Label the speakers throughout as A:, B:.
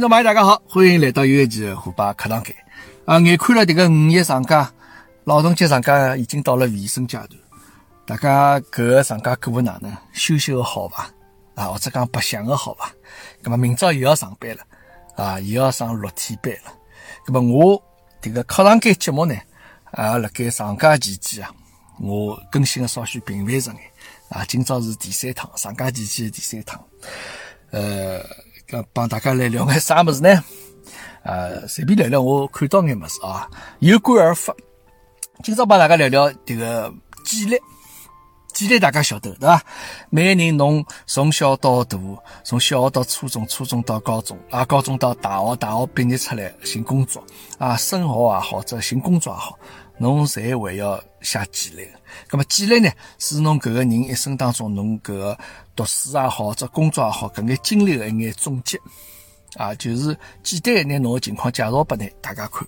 A: 听众朋友，大家好，欢迎来到又一期的虎爸课堂间。啊，眼看了这个五一长假、劳动节长假已经到了尾声阶段，大家搿个长假过得哪能？休息的好伐？啊，或者讲白相的好伐？那么明朝又要上班了，啊，又要上六天班了。那么我这个课堂间节目呢，啊，辣盖长假期间啊，我更新的稍许频繁着眼。啊，今朝是第三趟，长假期间第三趟。呃，帮大家来聊眼啥物事呢？呃，随便聊聊我看到眼物事啊，有感而发。今朝帮大家聊聊这个纪律，纪律大家晓得对伐？每个人侬从小到大，从小学到初中，初中到高中，啊，高中到大学，大学毕业出来寻工作，啊，生活也好，者寻工作也好，侬侪会要写纪律。咁么简历呢，是侬搿个人一生当中侬搿个读书也好，或者工作也好，搿眼经历的一眼总结。啊，就是简单一眼侬个情况介绍拨呢大家看，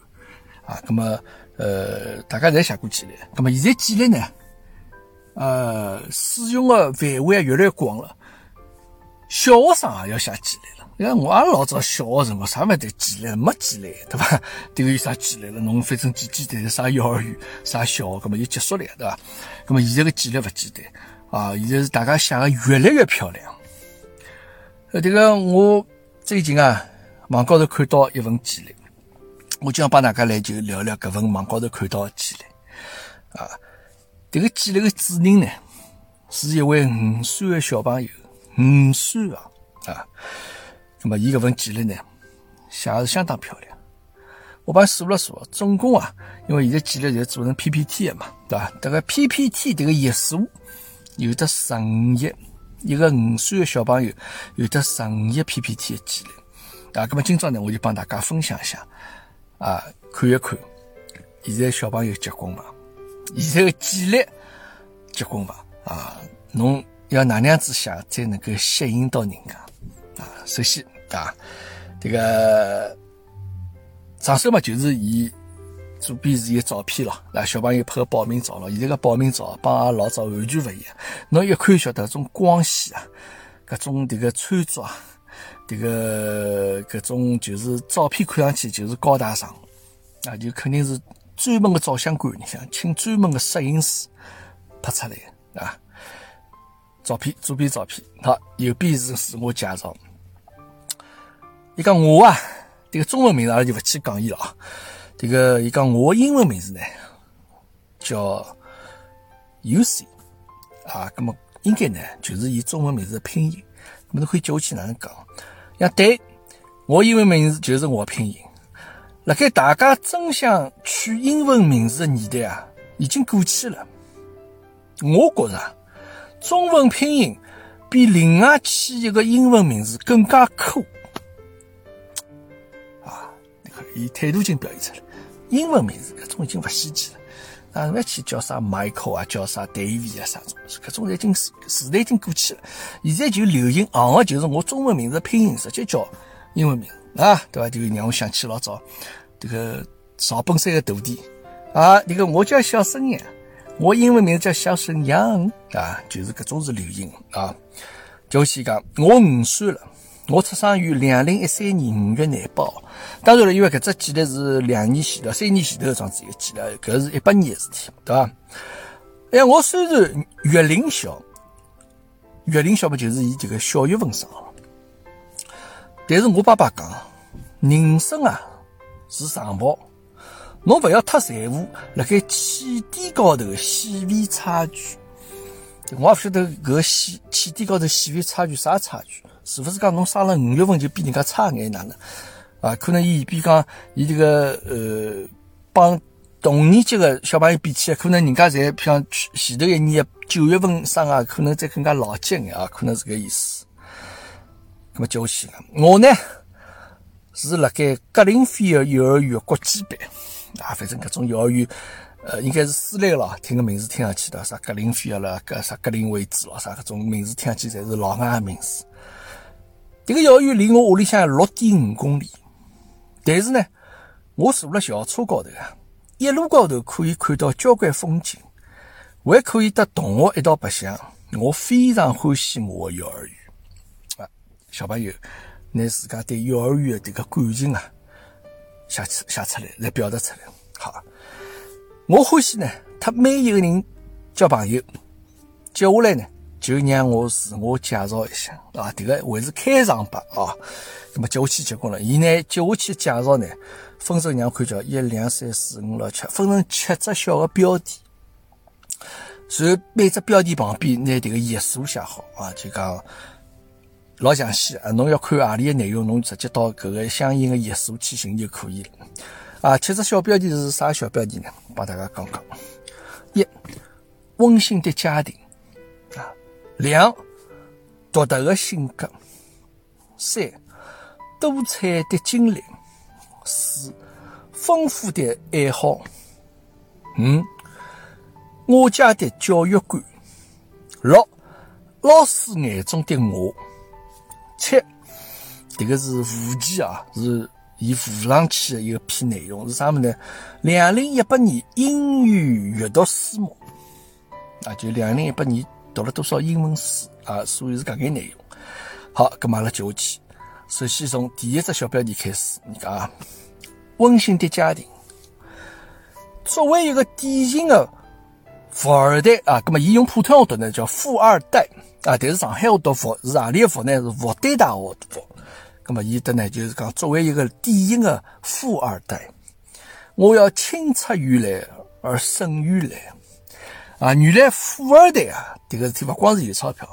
A: 啊，那么呃，大家侪写过简历，那么现在简历呢，呃，使用的范围也越来越广了，小学生也要写简历你看我也老早小学辰光啥物事纪律，没纪律，对伐？迭个有啥纪律了？侬反正简简单单啥幼儿园、啥小学，搿么就结束了，对伐？搿么现在个纪律勿简单啊，现在是大家写个越来越漂亮。呃，迭个我。最近啊，网高头看到一份纪律，我就想帮大家来就聊聊搿份网高头看到的纪律啊。这个纪律的主人呢，是一位五岁的小朋友，五岁啊啊。那么伊搿份简历呢，写的是相当漂亮。我帮数了数，总共啊，因为现在简历侪做成 PPT 的嘛，对伐？这个 PPT 这个页数有的十五页。一个五岁的小朋友有得十五页 PPT 的记录啊，那么今朝呢，我就帮大家分享一下啊，看一看现在小朋友结棍伐？现在的简历结棍伐？啊，侬要哪能样子写才能够吸引到人家啊？首先啊，这个上手嘛，就是伊。左边是一个照片咯，那小朋友拍个报名照咯。现在个报名照帮阿老早完全勿一样。侬一看晓得，种光线啊，搿种迭个穿着啊，迭个搿种就是照片看上去就是高大上啊，就肯定是专门个照相馆里向请专门个摄影师拍出来啊。照片左边照片，好，右边是自我介绍。伊讲我啊，迭个中文名字阿拉就勿去讲伊了啊。这个伊讲我英文名字呢叫 UC 啊，那么应该呢就是以中文名字的拼音，那么侬可以叫我去哪能讲？呀，对，我英文名字就是我拼音。辣盖大家争相取英文名字的年代啊，已经过去了。我觉着中文拼音比另外起一个英文名字更加酷！你看，以态度已经表现出来。英文名字搿种已经勿稀奇了，啊，勿要去叫啥 Michael 啊，叫啥 David 啊，啥种，搿种已经时时代已经过去了。现在就流行行个就是我中文名字拼音直接叫英文名啊，对伐？就让我想起老早这个赵本山的徒弟啊，这个我叫小沈阳，我英文名字叫小沈阳啊，就是搿种是流行啊。就先讲我五岁了。我出生于两零一三年五月廿八号，当然了，因为搿只记录是两年前头、三年前头这样子一个记录，搿是一八年的事体，对伐？哎，我虽然月龄小，月龄小嘛，就是以这个小月份生了，但是我爸爸讲，人生啊是长跑，侬勿要太在乎辣盖起点高头细微差距。我也勿晓得搿细起点高头细微差距啥差距。是不是讲侬生了五月份就比人家差眼哪能？啊，可能伊比讲伊这个呃帮同年级的小朋友比起来，可能人家侪像前头一年九月份生啊，可能再更加老气眼啊，可能是个意思。那么叫我去，我呢是辣盖格林菲尔幼儿园国际班啊，反正搿种幼儿园呃应该是私立了，听个名字听上去的啥格林菲尔了，搿啥格林威治咯，啥搿种名字听上去侪是老外的名字。这个幼儿园离我屋里向六点五公里，但是呢，我坐了校车高头啊，一路高头可以看到交关风景，还可以和同学一道白相。我非常欢喜我的幼儿园啊，小朋友拿自家对幼儿园的这个感情啊写出写出来，来表达出来。好，我欢喜呢，他每一个人交朋友，接下来呢，就让我自我介绍一下啊，这个还是开场白啊。那么接下去结棍了，伊呢接下去介绍呢，分成让看叫一、两、三、四、五、六、七，分成七只小的标题。然后每只标题旁边拿这个页数写好啊，就讲老详细啊。侬要看何里的内容，侬直接到搿个相应的页数去寻就可以了。啊，七只小标题是啥小标题呢？帮大家讲讲：一、温馨的家庭；两、独特的性格；三、多彩的经历；四、丰富的爱好；五。我家的教育观，六老师眼中的我，七这个是附件啊，是伊附上去的一个篇内容是啥么呢？两零一八年英语阅读书目啊，就两零一八年读了多少英文书啊，所以是搿眼内容。好，搿么阿拉接下去，首先从第一只小标题开始，你看啊，温馨的家庭，作为一个典型的。富二代啊，那么伊用普通话读呢叫富二代啊，但是上海话读富是阿里个富呢？是复旦大学的富。那么伊的呢就是讲作为一个典型的富二代，我要青出于蓝而胜于蓝啊！原来富二代啊，这个事体不光是有钞票，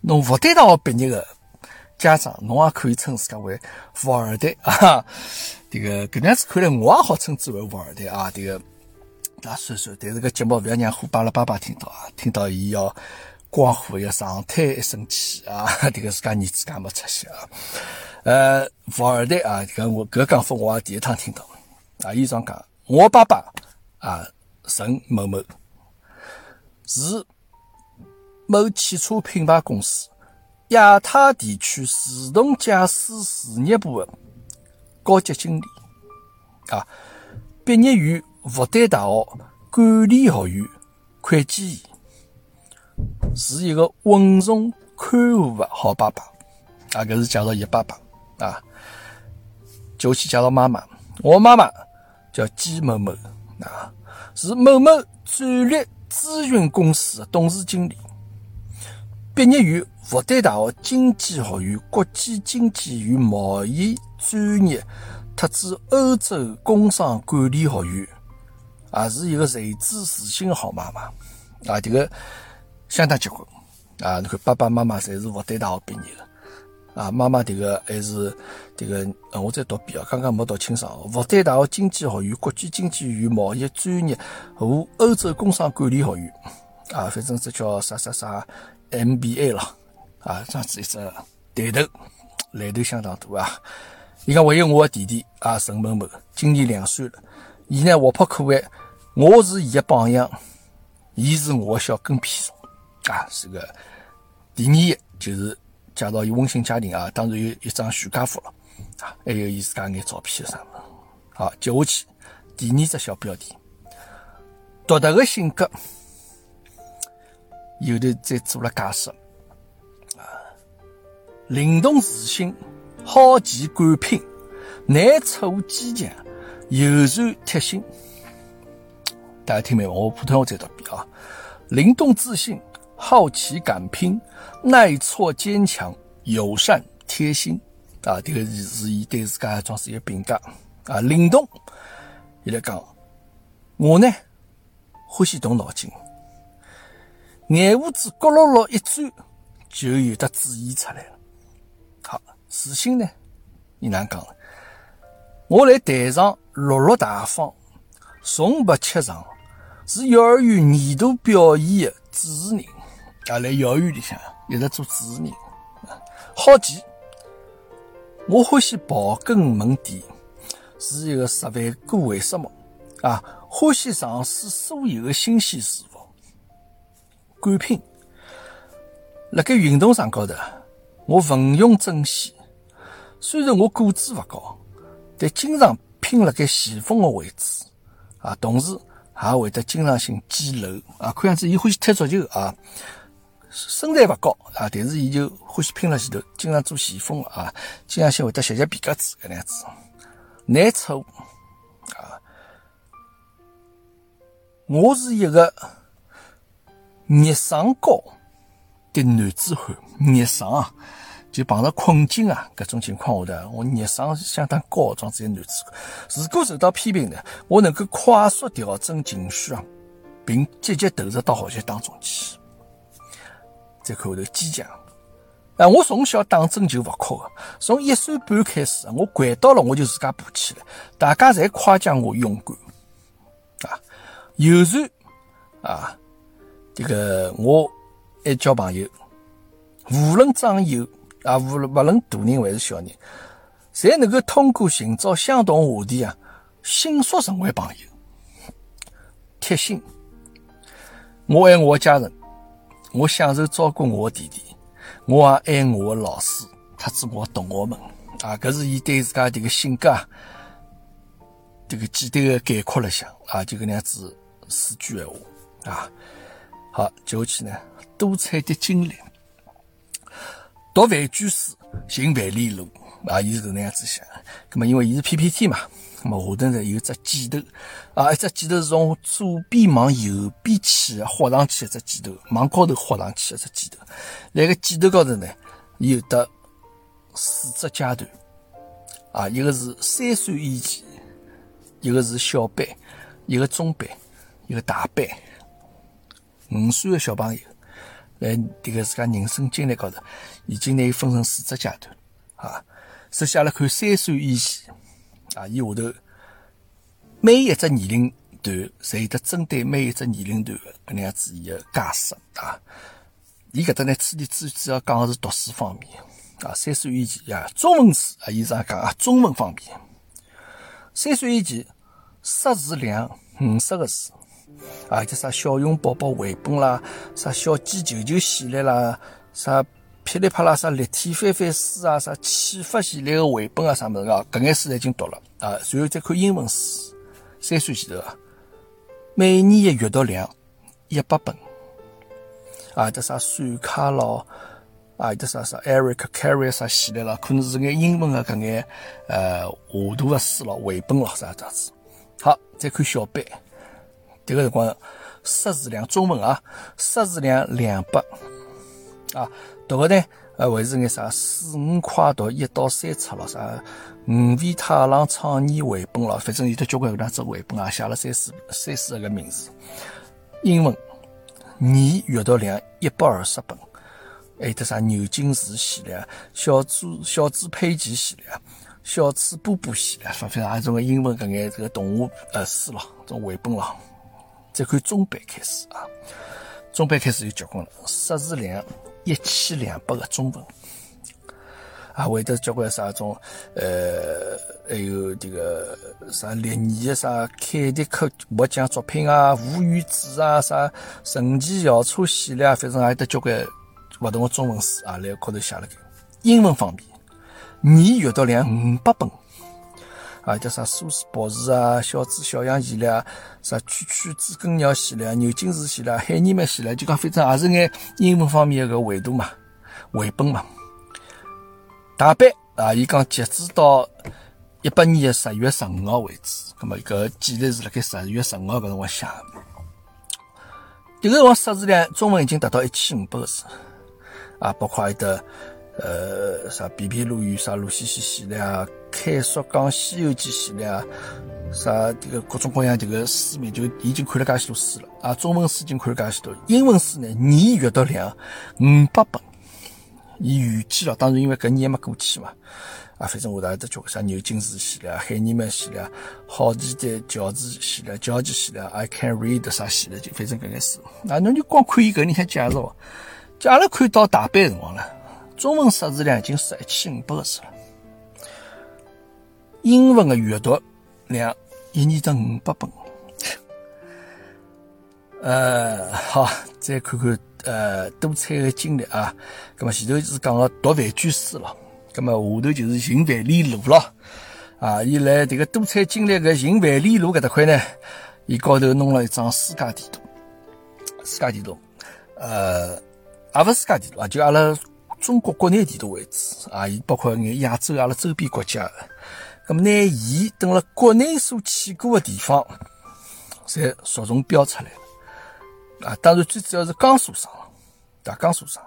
A: 侬复旦大学毕业的家长，侬也可以称自家为富二代啊。这个搿样子看来，我也好称之为富二代啊。这个。那算算，但是个节目不要让虎爸拉爸爸听到啊！听到伊要光火要上台一生气啊！这个自家儿子干没出息啊！呃，富二代啊，这个我搿讲法我也第一趟听到啊！伊这样讲，我爸爸啊，陈某某是某汽车品牌公司亚太地区自动驾驶事业部的高级经理啊，毕业于。复旦大学管理学院会计系，是一个稳重宽厚的好爸爸。啊，搿是介绍伊爸爸啊。就去介绍妈妈，我妈妈叫季某某啊，是某某战略咨询公司的董事经理，毕业于复旦大学经济学院国际经济与贸易专业，特指欧洲工商管理学院。啊，是一个才智自信的好妈妈啊！这个相当结棍啊！你看，爸爸妈妈侪是复旦大学毕业的啊。妈妈这个还是这个，我再读遍啊，刚刚没读清爽。复旦大学经济学院国际经济与贸易专业和欧洲工商管理学院啊，反正这叫啥啥啥 MBA 了啊，这样子一只抬头，来头相当大啊！你看，还有我的弟弟啊，陈某某，今年两岁了，伊呢活泼可爱。我是伊的榜样，伊是我的小跟屁虫啊！是个第二就是介绍伊温馨家庭啊，当然有一张全家福了啊，还有伊自家眼照片啥么。好，接下去第二只小标题，独特的性格，有的再做了解释啊，灵动自信，好奇敢拼，难处坚强，友善贴心。大家听明白我普通话再读一遍啊！灵动自信、好奇敢拼、耐挫坚强、友善贴心啊！这个是伊对自家装饰一个评价啊！灵动，伊来讲，我呢欢喜动脑筋，眼胡子咕噜噜一转，就有的主意出来了。好，自信呢，伊哪讲了？我来台上落落大方，从不怯场。是幼儿园年度表演的主持人啊，来幼儿园里向一直做主持人。好奇，我欢喜刨根问底，是一个十万个为什么啊？欢喜尝试所有的新鲜事物。敢拼，辣盖运动场高头，我奋勇争先。虽然我个子勿高，但经常拼辣盖前锋的位置啊，同时。还会得经常性捡漏啊！看样子伊欢喜踢足球啊，身材勿高啊，但是伊就欢喜拼辣前头，经常做前锋啊，经常性会得吸吸皮夹子搿样子，难处啊。我是一个逆商高的男子汉，逆商啊，就碰到困境啊，搿种情况下头，我逆商相当高，状子一男子汉。如果受到批评呢，我能够快速调整情绪啊，并积极投入到学习当中去。再看后头坚强，啊！我从小打针就勿哭个，从一岁半开始，我掼到了我就自家爬起来，大家侪夸奖我勇敢，啊！有时啊，这个我爱交朋友，无论长幼啊，无论勿论大人还是小人，侪能够通过寻找相同话题啊，迅速成为朋友。贴心，我爱我家人。我享受照顾我的弟弟，我也爱我的老师，特子我同学们啊，搿是伊对自家这个性格，这个简单的概括了一下啊，就搿能样子四句闲话啊。好，接下去呢，多彩的经历，读万卷书，行万里路啊，伊是搿能样子想。葛么因为伊是 PPT 嘛。那么下头呢有只箭头，啊，一只箭头是从左边往右边去画上去一只箭头，往高头画上去一只箭头。那个箭头高头呢有的四只阶段，啊，一个是三岁以前，一个是小班，一个中班，一个大班。五岁的小朋友，来这个自家人生经历高头，已经呢分成四只阶段，啊，首先来看三岁以前。啊，伊下头每一只年龄段，侪有得针对每一只年龄段的搿能样子伊个解释啊。伊搿搭呢，此地主主要讲个是读书方面啊。三岁以前呀，中文书啊，伊是讲啊，中文方面。三岁以前，识字量五十个字啊，叫啥小熊宝宝绘本啦，啥小鸡球球系列啦，啥。噼里啪啦，啥立体翻翻书啊，啥启发系列的绘本啊，啥么子啊，搿眼书已经读了啊。随后再看英文书，三岁前头啊，每年的阅读量一百本啊，这啥苏卡咯，啊，这啥啥 Eric Carey 啥系列了，可能是眼英文的搿眼呃画图的书咯，绘本咯啥样子。好，再看小班，这个辰光识字量中文啊，识字量两百啊。读个呢，呃，会是眼啥四五快读一到三册咯，啥五味太郎创意绘本咯，反正有得交关搿能只绘本啊，写了三四三四十个名字。英文年阅读量一百二十本，还有得啥牛津字系列、小猪小猪佩奇系列、小猪波波系列，反正也种个英文搿眼这个动画呃书咯，种绘本咯。再看中班开始啊，中班开始有结棍了，识字量。一千两百个中文，啊，会得交关啥种，呃，还有这个啥历年的啥凯迪克获奖作品啊，吴语子啊，啥神奇校车系列啊，反正还得交关不同的中文书啊，来高头写了个。英文方面，年阅读量五百本。啊，叫啥苏斯博士啊，小猪小羊系列啊，啥蛐蛐知更鸟系列啊，牛津字系列，海尼曼系列，就讲反正也是眼英文方面个绘图嘛，绘本嘛。大班啊，伊讲截止到一八年十月十五号为止，那么搿简历是辣盖十月十五号搿辰光写的。迭个辰光识字量中文已经达到一千五百个字，啊，包括还得。呃，啥皮皮鲁语，啥鲁西西系列啊，开说讲西游记系列啊，啥这个各种各样这个书名就已经看了介许多书了。啊，中文书已经看了介许多，英文书呢年阅读量五百本，伊预计了，当然因为搿年还没过去嘛，啊，反正我大概都叫个啥牛津字系列、海尼曼系列、好奇的乔治系列、乔治系列，I can read 啥系列，就反正搿眼书，那侬就光看伊搿里向介绍，就阿拉看到大班辰光了。中文识字量已经是一千五百个字了，英文的阅读量一年得五百本。呃，好，再看看呃多彩的经历啊。那么前头是讲个读万卷书了，那么下头就是行万里路了。啊，伊来这个多彩经历个行万里路搿搭块呢，伊高头弄了一张世界地图，世界地图，呃。也勿是世界地图啊，就阿拉中国国内地图为主啊，伊包括眼亚洲阿拉周边国家的。咁么，拿伊等了国内所去过的地方，侪着重标出来了啊。当然，最主要是江苏省，啊，江苏省。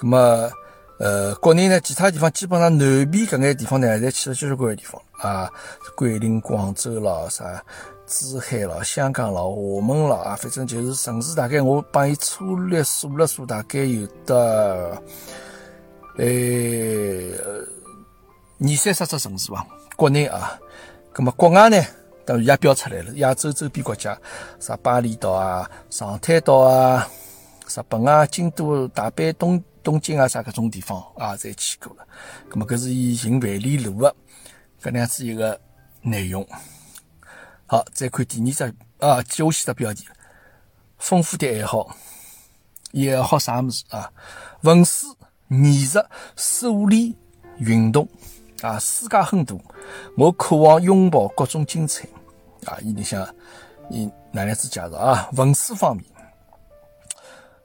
A: 咁么，呃，国内呢，其他地方基本上南边搿眼地方呢，侪去了交交关关地方啊，桂林、广州啦，啥珠海啦、香港啦、厦门啦啊，反正就是城市，大概我帮伊粗略数了数，大概有的，呃，二三十只城市吧。国内啊，那么国外呢，当然也标出来了。亚洲周边国家，啥巴厘岛啊、长滩岛啊、日本啊、京都、大阪、东东京啊，啥搿种地方啊，侪去过了。那么搿是伊行万里路的搿能样子一个内容。好，再看第二只啊，接下去的标题：丰富的爱好，伊爱好啥物事啊？文书、艺术、数理、运动。啊，世界很大，我渴望拥抱各种精彩。啊，伊里向，伊哪样子介绍啊？文书方面，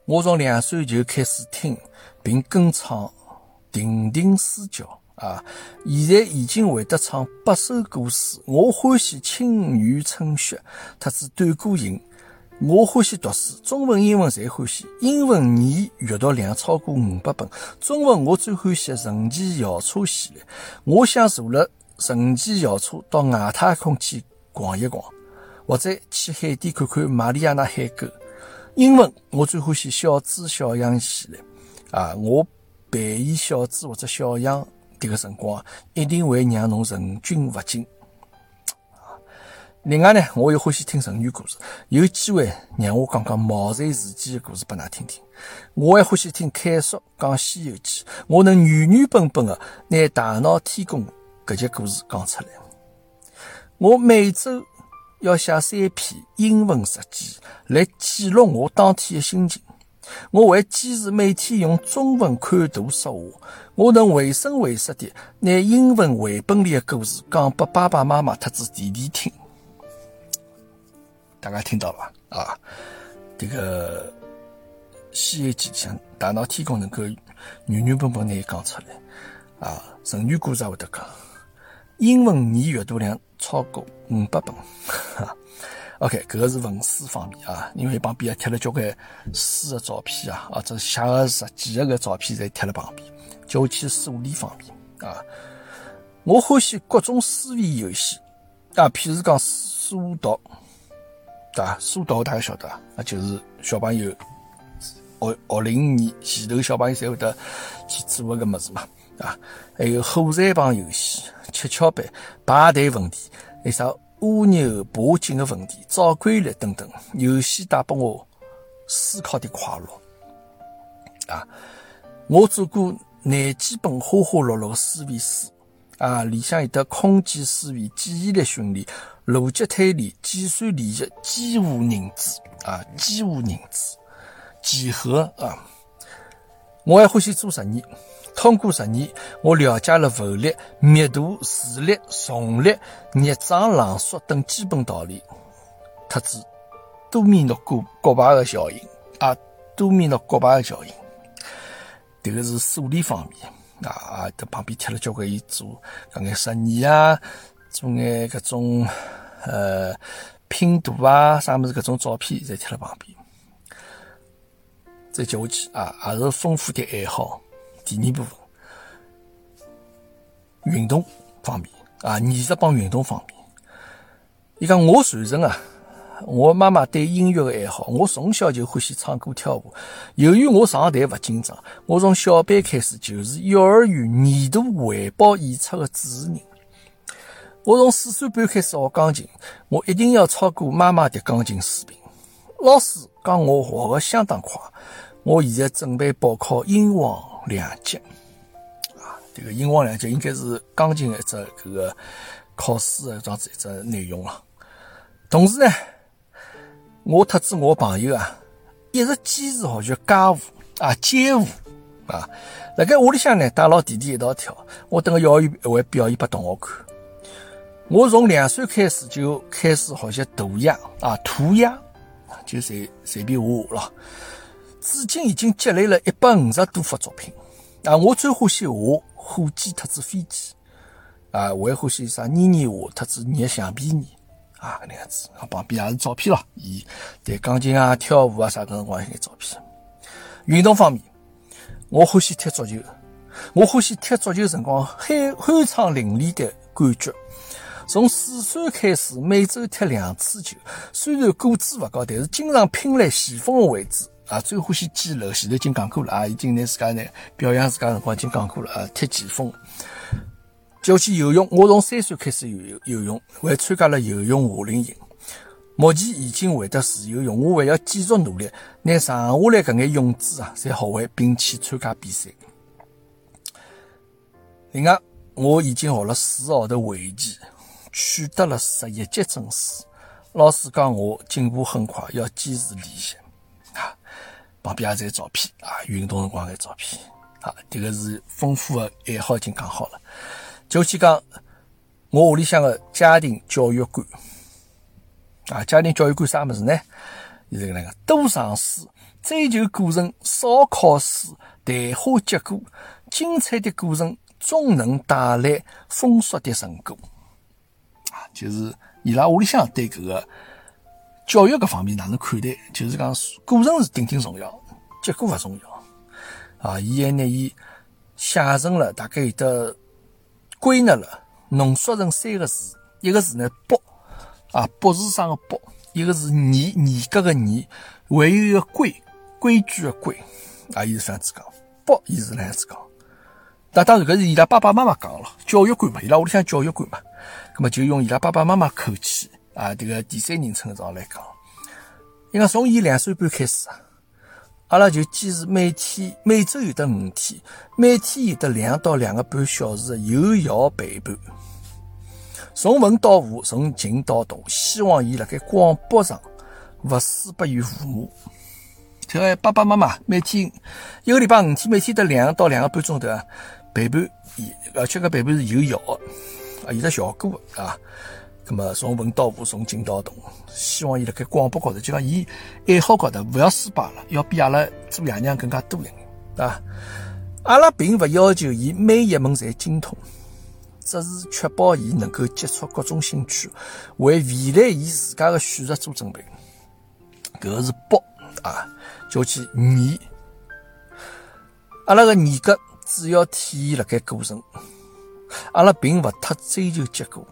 A: 我从两岁就开始听并跟唱《亭亭书教》啊，现在已经会得唱八首古诗。我欢喜《青雨春雪》，特子《短歌行》。我欢喜读书，中文、英文侪欢喜。英文年阅读量超过五百本，中文我最欢喜神奇校车系列。我想坐了神奇校车到外太空去逛一逛，或者去海底看看马里亚纳海沟。英文我最欢喜小猪小羊系列。啊，我扮演小猪或者小羊迭个辰光，一定会让侬神经勿禁。另外呢，我又欢喜听成语故事，有机会让我讲讲毛遂自荐的故事拨㑚听听。我还欢喜听凯叔讲《西游记》，我能原原本本的拿大闹天宫搿节故事讲出来。我每周要写三篇英文日记来记录我当天的心情。我会坚持每天用中文看图说话。我能绘声绘色地拿英文绘本里的故事讲给爸爸妈妈特子弟弟听。大家听到了吧？啊，这个《西游记》像大闹天宫能够原原本本拿伊讲出来啊，成语故事也会得讲，英文年阅读量超过五百本。OK，搿个是文书方面啊，因为旁边也贴了交关书的照片啊，或者写个日记的个照片侪贴了旁边。就去数理方面啊，我欢喜各种思维游戏啊，譬如讲数独。对吧？书读大家晓得啊，就是小朋友学学龄年前头小朋友才会得去做个物事嘛，啊，还有火柴棒游戏、蹺跷板、排队问题，还有啥蜗牛爬进的问题、找规律等等，游戏带给我思考的快乐啊！我做过廿几本花花绿绿的思维书啊，里向有的空间思维、记忆力训练。逻辑推理、计算练习、几何认知啊，几何认知、几何啊，我还欢喜做实验。通过实验，我了解了浮力、密度、磁力、重力、热胀冷缩等基本道理，特指多米诺骨骨牌的效应啊，多米诺骨牌的效应。这个是数理方面啊啊，这旁边贴了交关伊做搿眼实验啊。做眼搿种呃拼图啊，啥物事搿种照片侪贴辣旁边。再接下去啊，也是丰富的爱好。第二部分，运动方面啊，艺术帮运动方面。伊讲我传承啊，我妈妈对音乐的爱好，我从小就欢喜唱歌跳舞。由于我上台勿紧张，我从小班开始就是幼儿园年度汇报演出的主持人。我从四岁半开始学钢琴，我一定要超过妈妈的钢琴水平。老师讲我学的相当快，我现在准备报考英皇两级。啊，这个英皇两级应该是钢琴的一只这个考试的这样子一只内容了。同时呢，我特指我朋友啊，一直坚持学习街舞啊，街舞啊，辣盖屋里向呢带牢弟弟一道跳，我等个幼儿园会表演拨同学看。我从两岁开始就开始学习涂鸦啊，涂鸦就随随便画画了。至今已经积累了一百五十多幅作品。啊，我最欢喜画火箭特子飞机，啊，我还欢喜啥捏捏画特子捏橡皮泥，啊，搿能样子。旁边也是照片咯，伊弹钢琴啊、跳舞啊啥搿辰光一眼照片。运动方面，我欢喜踢足球，我欢喜踢足球辰光酣酣畅淋漓的感觉。从四岁开始，每周踢两次球。虽然个子勿高，但是经常拼来前锋的位置啊。最欢喜几楼，前头已经讲过了啊。已经拿自家呢表扬自家辰光已经讲过了啊。踢前锋，就去游泳。我从三岁开始游游泳，还参加了游泳夏令营。目前已经会得自由泳，我还要继续努力，拿剩下来搿眼泳姿啊，侪学会，并去参加比赛。另外，我已经学了四个号头围棋。取得了十一级证书，老师讲我进步很快，要坚持练习。旁边也在照片啊，运动辰光的照片。啊，这个是丰富的爱好已经讲好了。就去讲我屋里向的家庭教育观。啊，家庭教育观啥么子呢？是这个那个，多尝试，追求过程，少考试，淡化结果，精彩的过程总能带来丰硕的成果啊。就是伊拉屋里向对搿个教育搿方面哪能看待？就是讲过程是顶顶重要，结果勿重要啊！伊还拿伊写成了，大概有得归纳了，浓缩成三个字，一个字呢“博”啊，博士生个“博”，一个是“严”严格个“严”，还有一个“规”规矩个“规”啊，伊是这样子讲，“博”伊是这样子讲。那当然搿是伊拉爸爸妈妈讲了，教育观嘛，伊拉屋里向教育观嘛。那么就用伊拉爸爸妈妈口气啊，这个第三人称上来讲，因为从伊两岁半开始啊，阿拉就坚持每天每周有得五天，每天有得两到两个半小时的有效陪伴，从文到武，从静到动，希望伊辣盖广播上勿输拨于父母。这个爸爸妈妈每天一个礼拜五天，每天得两到两个半钟头啊陪伴伊，而且搿陪伴是有效的。啊，有得效果啊！那么从文到武，从静到动，希望伊辣盖广播高头，就讲伊爱好高头，勿要失败了，要比阿拉做爷娘更加多一点啊！阿拉并勿要求伊每一门侪精通，只是确保伊能够接触各种兴趣，为未来伊自家的选择做准备。搿是博啊，叫去严。阿拉个严格主要体现辣盖过程。阿拉并勿太追求结果，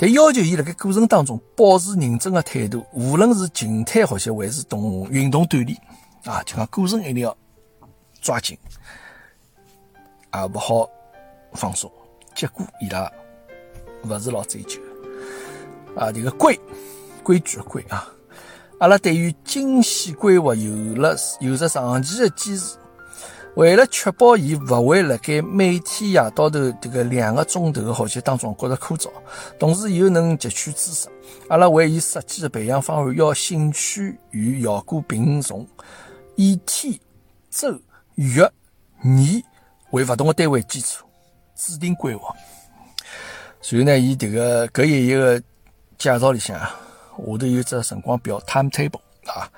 A: 但要求伊辣盖过程当中保持认真的态度，无论是静态学习还是动运动锻炼，啊，就讲过程一定要抓紧，啊，勿好放松。结果伊拉勿是老追求，啊，这个规规矩的规啊，阿拉对于精细规划有了有着长期的坚持。为了确保伊勿会辣盖每天夜到头这个两个钟头的学习当中觉得枯燥，同时又能汲取知识，阿拉为伊设计的培养方案要兴趣与效果并重，以天、周、月、年为勿同的单位基础制定规划。所以呢，伊这个搿一页个介绍里向啊，下头有只辰光表 （timetable） 啊。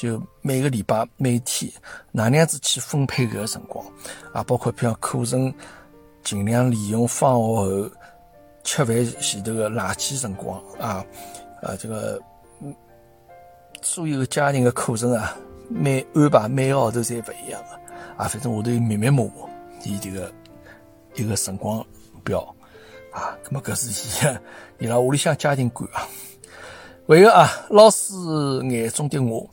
A: 就每个礼拜、每天哪能样子去分配搿个辰光啊？包括譬如课程，尽量利用放学后吃饭前头的垃圾辰光啊。啊，这个所有的家庭的课程啊，每安排每个号头侪勿一样的啊。反正我都密密麻麻伊这个一个辰光表啊。那么搿是伊伊拉屋里向家庭观啊。还有啊，老师眼中的我。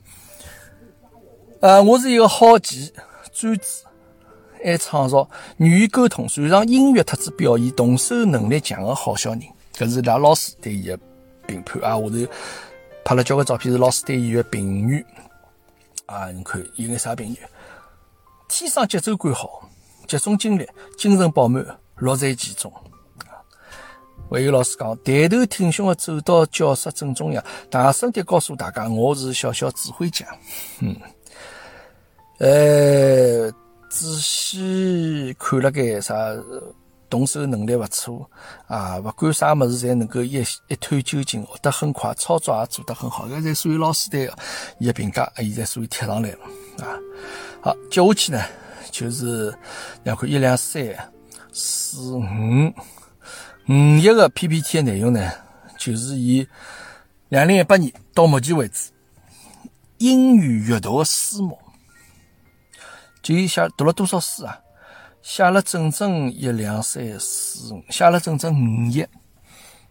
A: 呃，我是一个好奇、专注、爱创造、愿意沟通、擅长音乐特质表现、动手能力强的好小人。搿是拉老师对伊的评判啊！下头拍了交关照片，是老师对伊的评语啊！你看有眼啥评语？天生节奏感好，集中精力，精神饱满，乐在其中。还有老师讲，抬头挺胸的走到教室正中央，大声地告诉大家：“我是小小指挥家。”嗯。呃，仔细看了该啥动手能力勿错啊，勿管啥物事侪能够一一探究竟，学得很快，操作也做得很好。搿在所有老师对伊个评价，现在所以贴上来了啊。好，接下去呢，就是两看一两三四五五一个 PPT 的内容呢，就是以两零一八年到目前为止英语阅读的书目，就写读了多少书啊？写了整整一两三四五，写了整整五页。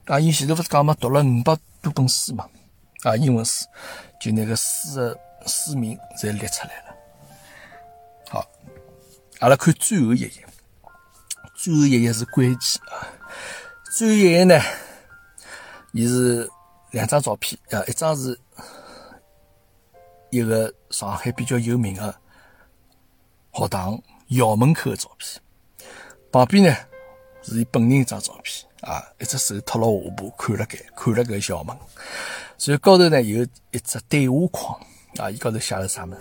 A: 啊，伊前头不是讲嘛，读了五百多本书嘛，啊，英文书，就那个书的书名侪列出来了。好，阿拉看最后一页，最后一页是关键啊。最后一页呢，伊是两张照片啊，一张是一个上海比较有名的学堂。校门口的照片，旁边呢是伊本人一张照片啊，一只手托了下巴，看了盖，看了搿校门。所以高头呢有一只对话框啊，伊高头写了啥物事？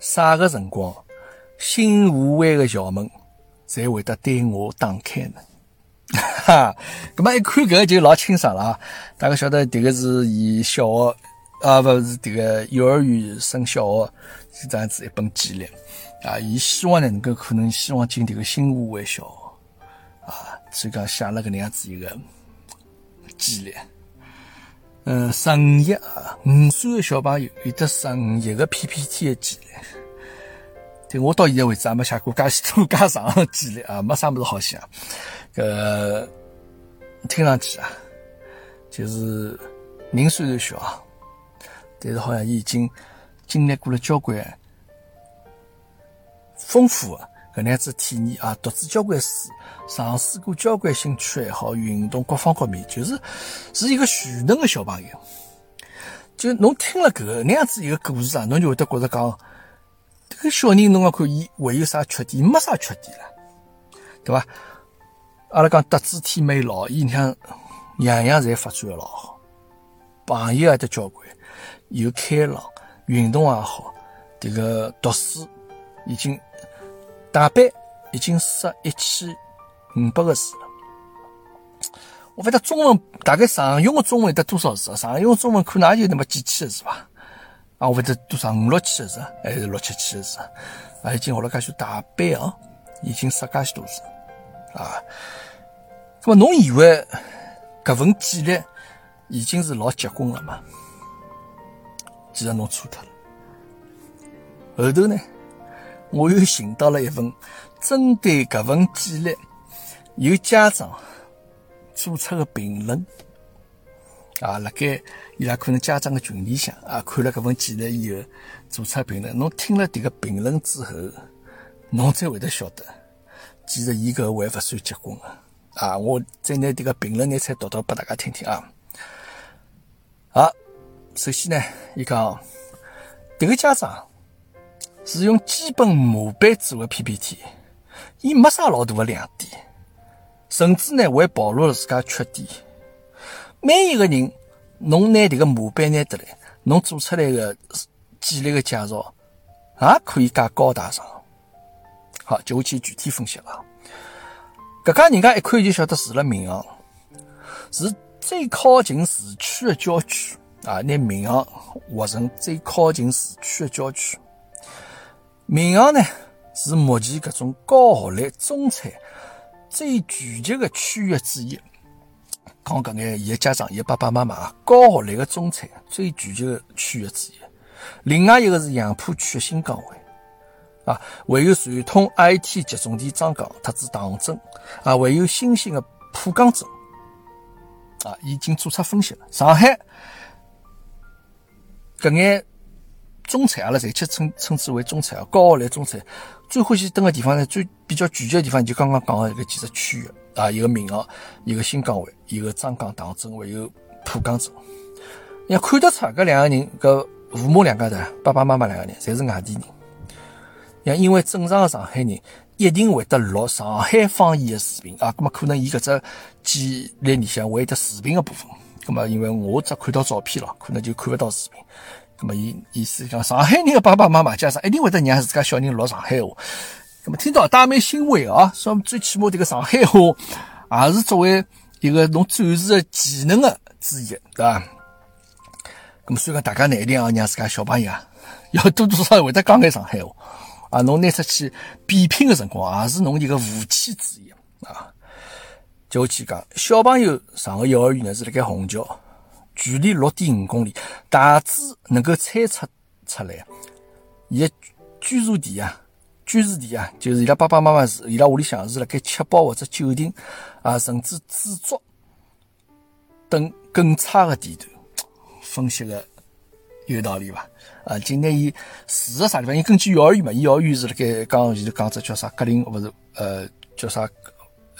A: 啥个辰光，新湖湾的校门才会得对我打开呢？哈，咁么一看搿个就老清爽了啊！大家晓得迭个是伊小学啊，勿是迭个幼儿园升小学是这样子一本简历。啊，伊希望呢能够可能希望进这个新湖湾小学，啊，所以讲写了个能样子一个记录。嗯，十五页啊，五岁的小朋友有得十五页个 PPT 的记录。对我到现在为止还没写过介许多介长的记录啊，没啥么子好写。搿听上去啊，就是人虽然小，但是好像已经经历过了交关。丰富的搿能样子体验啊，读书交关书，尝试过交关兴趣爱好、运动各方各面，就是是一个全能的小朋友。就侬听了搿个那样子一个故事啊，侬就会得觉着讲，这个小人侬讲看伊会有啥缺点？没啥缺点了，对伐？阿拉讲德智体美劳，伊你看样样侪发展的老好，朋友也得交关，又开朗，运动也好，这个读书已经。大班已经识一千五百个字了。我不晓得中文大概常用的中文得多少字啊？常用中文可能也就那么几千个字吧。啊，我不晓得多少五六千个字，还是六七千个字啊？已经学了介许大班啊，已经识介许多字啊。那么侬以为搿份记录已经是老结棍了吗？其实侬错脱了。后头呢？我又寻到了一份针对搿份简历有家长做出的评论啊，辣盖伊拉可能家长的群里向啊，看了搿份简历以后做出评论。侬听了迭个评论之后，侬才会得晓得，其实伊搿还勿算结棍啊！啊，我再拿迭个评论拿出来读读拨大家听听啊。好，首先呢，伊讲迭个家长。是用基本模板做的 PPT，伊没啥老大的亮点，甚至呢还暴露了自家缺点。每一个人，侬拿这个模板拿得来，侬做出来的简历的介绍，也可以加高大上。好，就会去具体分析了。搿家人家一看就晓得住了民航，是最靠近市区的郊区啊！拿民航划成最靠近市区的郊区。民航呢是目前搿种高学历中产最聚集的区域之一。讲搿眼，伊的家长，伊个爸爸妈妈啊，高学历的中产最聚集的区域之一。另外一个是杨浦区的新岗位啊，还有传统 IT 集中地张岗，特子唐镇啊，还有新兴的浦江镇啊，已经做出分析了。上海搿眼。中产，阿拉暂且称称之为中产啊，高学历中产。最欢喜蹲个地方呢，最比较聚集个地方，就刚刚讲个一个几个区域啊，一个闵行，一个新岗位，一个张岗唐镇，还有浦江镇。你看得出，搿两个人，搿父母两家头，爸爸妈妈两个人，侪是外地人。像因为正常的上海人，一定会得录上海方言的视频啊，咁么可能伊搿只记录里向会得视频的部分。咁么因为我只看到照片了，可能就看不到视频。那么意意思讲，上海人的爸爸妈妈加上一定会得让自家小人录上海话，那么听到也蛮欣慰啊，说最起码这个上海话也是作为一个侬展示的技能的之一，对吧？那么所以讲，大家呢一定要让自家小朋友啊，要多多少少会得讲眼上海话啊，侬拿出去比拼的辰光，也是侬一个武器之一啊。就去讲，小朋友上个幼儿园呢是辣盖虹桥，距离六点五公里，大致能够猜测出来，伊个居住地啊，居住地啊，就是伊拉爸爸妈妈是伊拉屋里向是辣盖七宝或者九亭啊，甚至紫竹等更差的地段，分析个有道理伐？啊，今天伊住个啥地方？伊根据幼儿园嘛，伊幼儿园是辣盖刚前头讲只叫啥格林，勿是呃叫啥？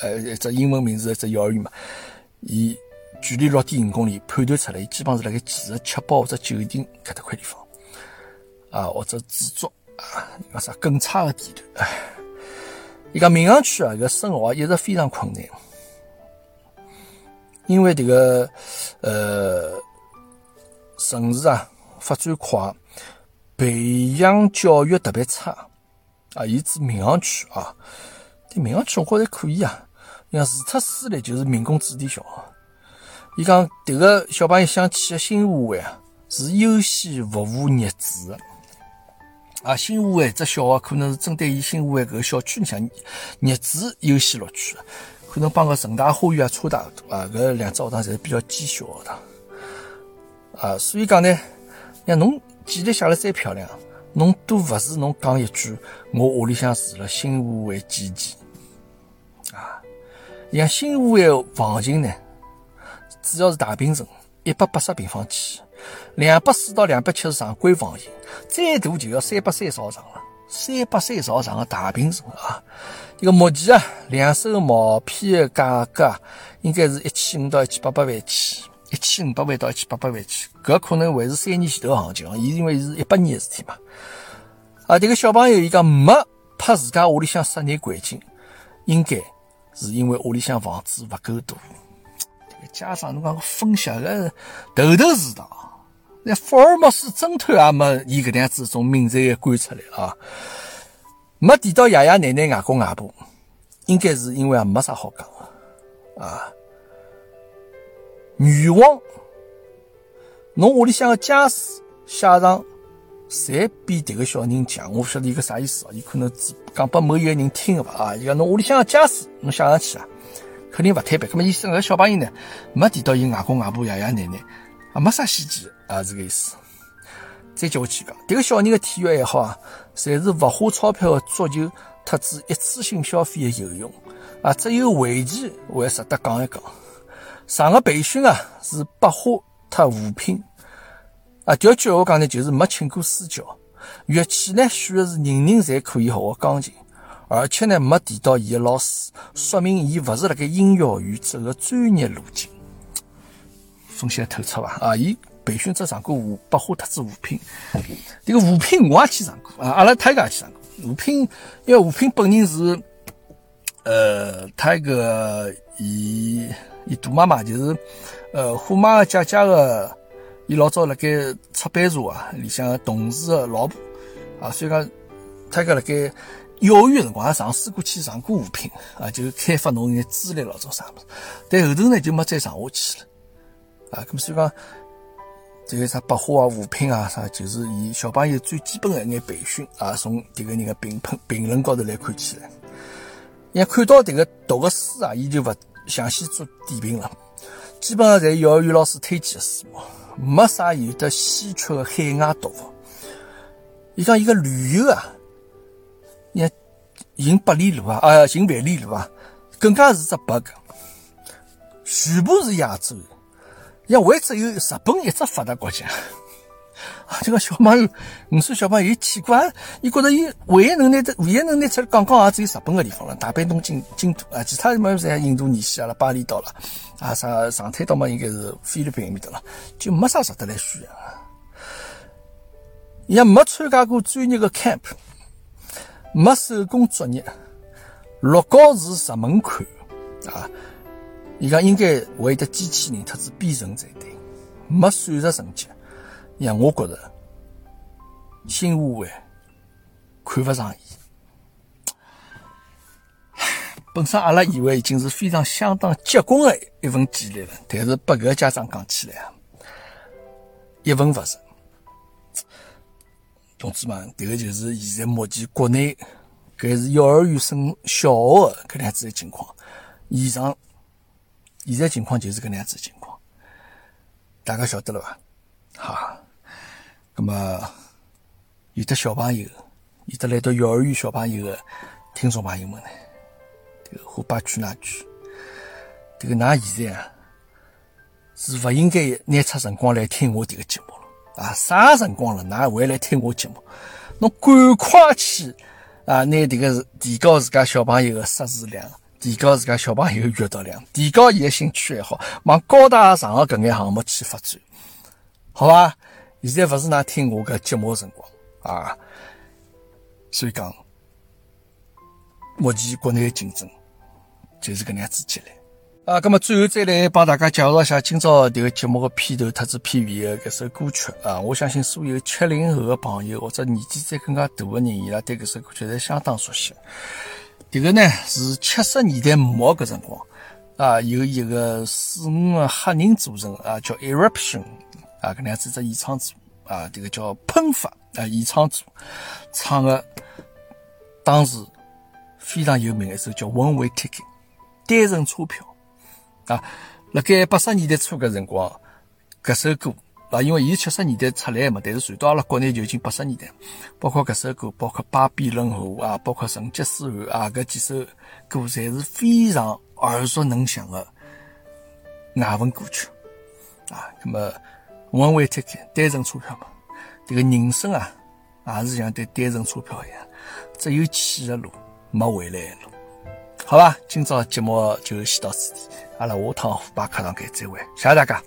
A: 呃，一只英文名字，一只幼儿园嘛，伊距离六点五公里，判断出来，伊基本上是辣盖几十七八或者九亭搿搭块地方，啊，或者制作啊，讲啥更差的地段。伊讲闵行区啊，搿生活一直非常困难，因为迭个呃城市啊发展快，培养教育特别差啊，伊指闵行区啊。闵行区我觉着还可以啊，像除脱私立就是民工子弟校。伊讲迭个小朋友想去个新华湾啊，是优先服务业主的。啊，新华湾只小学可能是针对于新华湾搿个小区里向业主优先录取，可能帮个盛大花园啊差大多啊。搿两只学堂侪是比较尖小学堂。啊，所以讲呢，像侬简历写了再漂亮，侬都勿是侬讲一句我屋里向住了新华湾几期。像新华湾房型呢，主要是大平层，一百八十平方起，两百四到两百七十常规房型，再大就要三百三十号床了。三百三十号床的大平层啊，这个目前啊，两手毛坯的价格应该是一千五到一千八百万起，一千五百万到一千八百万起，搿可能还是三年前头行情，伊因为是一八年的事体嘛。啊，这个小朋友伊讲没拍自家屋里向室内环境，应该。是因为屋里向房子勿够大，这个家长侬讲分析个头头是道，那福尔摩斯侦探也没伊搿能样子种敏锐的观出来啊，没提到爷爷奶奶、外公外婆，应该是因为也没啥好讲的啊。女王，侬屋里向个家世写上。侪比迭个小人强，我勿晓得伊个啥意思哦。伊可能只讲拨某一个人听个伐？啊，伊讲侬屋里向个家世，侬写上去啊，肯定勿坦白。那么意思搿小朋友呢，没提到伊外公外婆、爷爷奶奶，啊，没啥希冀啊，是个意思。再接下去讲，迭个小人个体育爱好啊，侪是勿花钞票个足球，特指一次性消费个游泳啊，只有围棋会值得讲一讲。上个培训啊，是百花特五品。啊，调句闲话讲呢，就是没请过私教。乐器呢，选的是人人侪可以学的钢琴，而且呢，没提到伊个老师，说明伊勿是辣盖音乐学院走个专业路径。分析透彻伐？啊，伊培训只上过五百花特子五品，这个五品我也去上过啊，阿拉太家也去上过五品，因为五品本人是，呃，他一个伊伊大妈妈就是，呃，虎妈个姐姐个。伊老早辣盖出版社啊，里向同事个老婆啊，所以讲他搿辣盖幼儿园辰光也尝试过去上过五品啊，就开发侬眼资历老早啥物事，但后头呢就没再上下去了啊。咁所以讲这个啥百花啊、五品啊啥，就是以小朋友最基本的一眼培训啊，从迭个人的评判评论高头来看起来，伊看到迭个读个书啊，伊就勿详细做点评了，基本上侪幼儿园老师推荐的书目。没啥有的稀缺的海外读物。伊讲伊个旅游啊，你行百里路啊，啊，行万里路啊，更加是只 bug，全部是亚洲，像为只有日本一只发达国家。啊，这个小朋友，五岁小朋友，伊奇怪，伊觉得伊唯一能拿这，唯一能拿出来讲讲，也只有日本个地方了，大阪、东京、京都啊，其他什么像印度尼西亚了、巴厘岛了，啊，啥上海岛嘛，应该是菲律宾埃面搭了，就没啥值得来炫耀。也没参加过专业的 camp，没手工作业，乐高是入门款啊。伊讲应该会得机器人特子编程才对，没算术成绩。让我觉着新华湾看不上伊。本身阿拉以为已经是非常相当结棍的一份简历了，但是拨搿家长讲起来啊，一文勿值。同志们，迭个就是现在目前国内搿是幼儿园升小学搿能样子的情况。以上现在情况就是搿能样子的情况，大家晓得了伐？好，那么有的小朋友，有的来到幼儿园小朋友的听众朋友们呢，这个虎爸去哪去？这个㑚现在啊，是勿应该拿出辰光来听我这个节目了。啊，啥辰光了？哪还来听我节目？侬赶快去啊！拿这个提高自家小朋友的识字量，提高自家小朋友阅读量，提高伊的兴趣爱好，往高大上的搿眼项目去发展，好吧？现在勿是㑚听我搿节目个辰光啊，所以讲，目前国内竞争就是搿能样子激烈。啊，那么最后再来帮大家介绍一下今朝这个节目的片头特子片尾的搿首歌曲啊！我相信所有七零后的朋友或者年纪再更加大个人，伊拉对搿首歌曲侪相当熟悉。这个呢是七十年代末搿辰光啊，有一个四五个黑人组成啊，叫 Eruption 啊，搿能样子只演唱组啊，这个叫喷发啊演唱组唱的，当时非常有名的一首叫 One Way Ticket 单程车票。啊，辣盖八十年代初搿辰光，搿首歌啊，因为伊是七十年代出来嘛，但是传到阿拉国内就已经八十年代，包括搿首歌，包括《巴比伦河》啊，包括《成吉思汗》啊，搿几首歌侪是非常耳熟能详的外文歌曲啊。那么，One Way Ticket 单程车票嘛，这个人生啊，也是像对单程车票一样，只有去的路，没回来的路。好吧，今朝节目就先到此地，阿拉下趟虎爸课堂，再会，谢谢大家。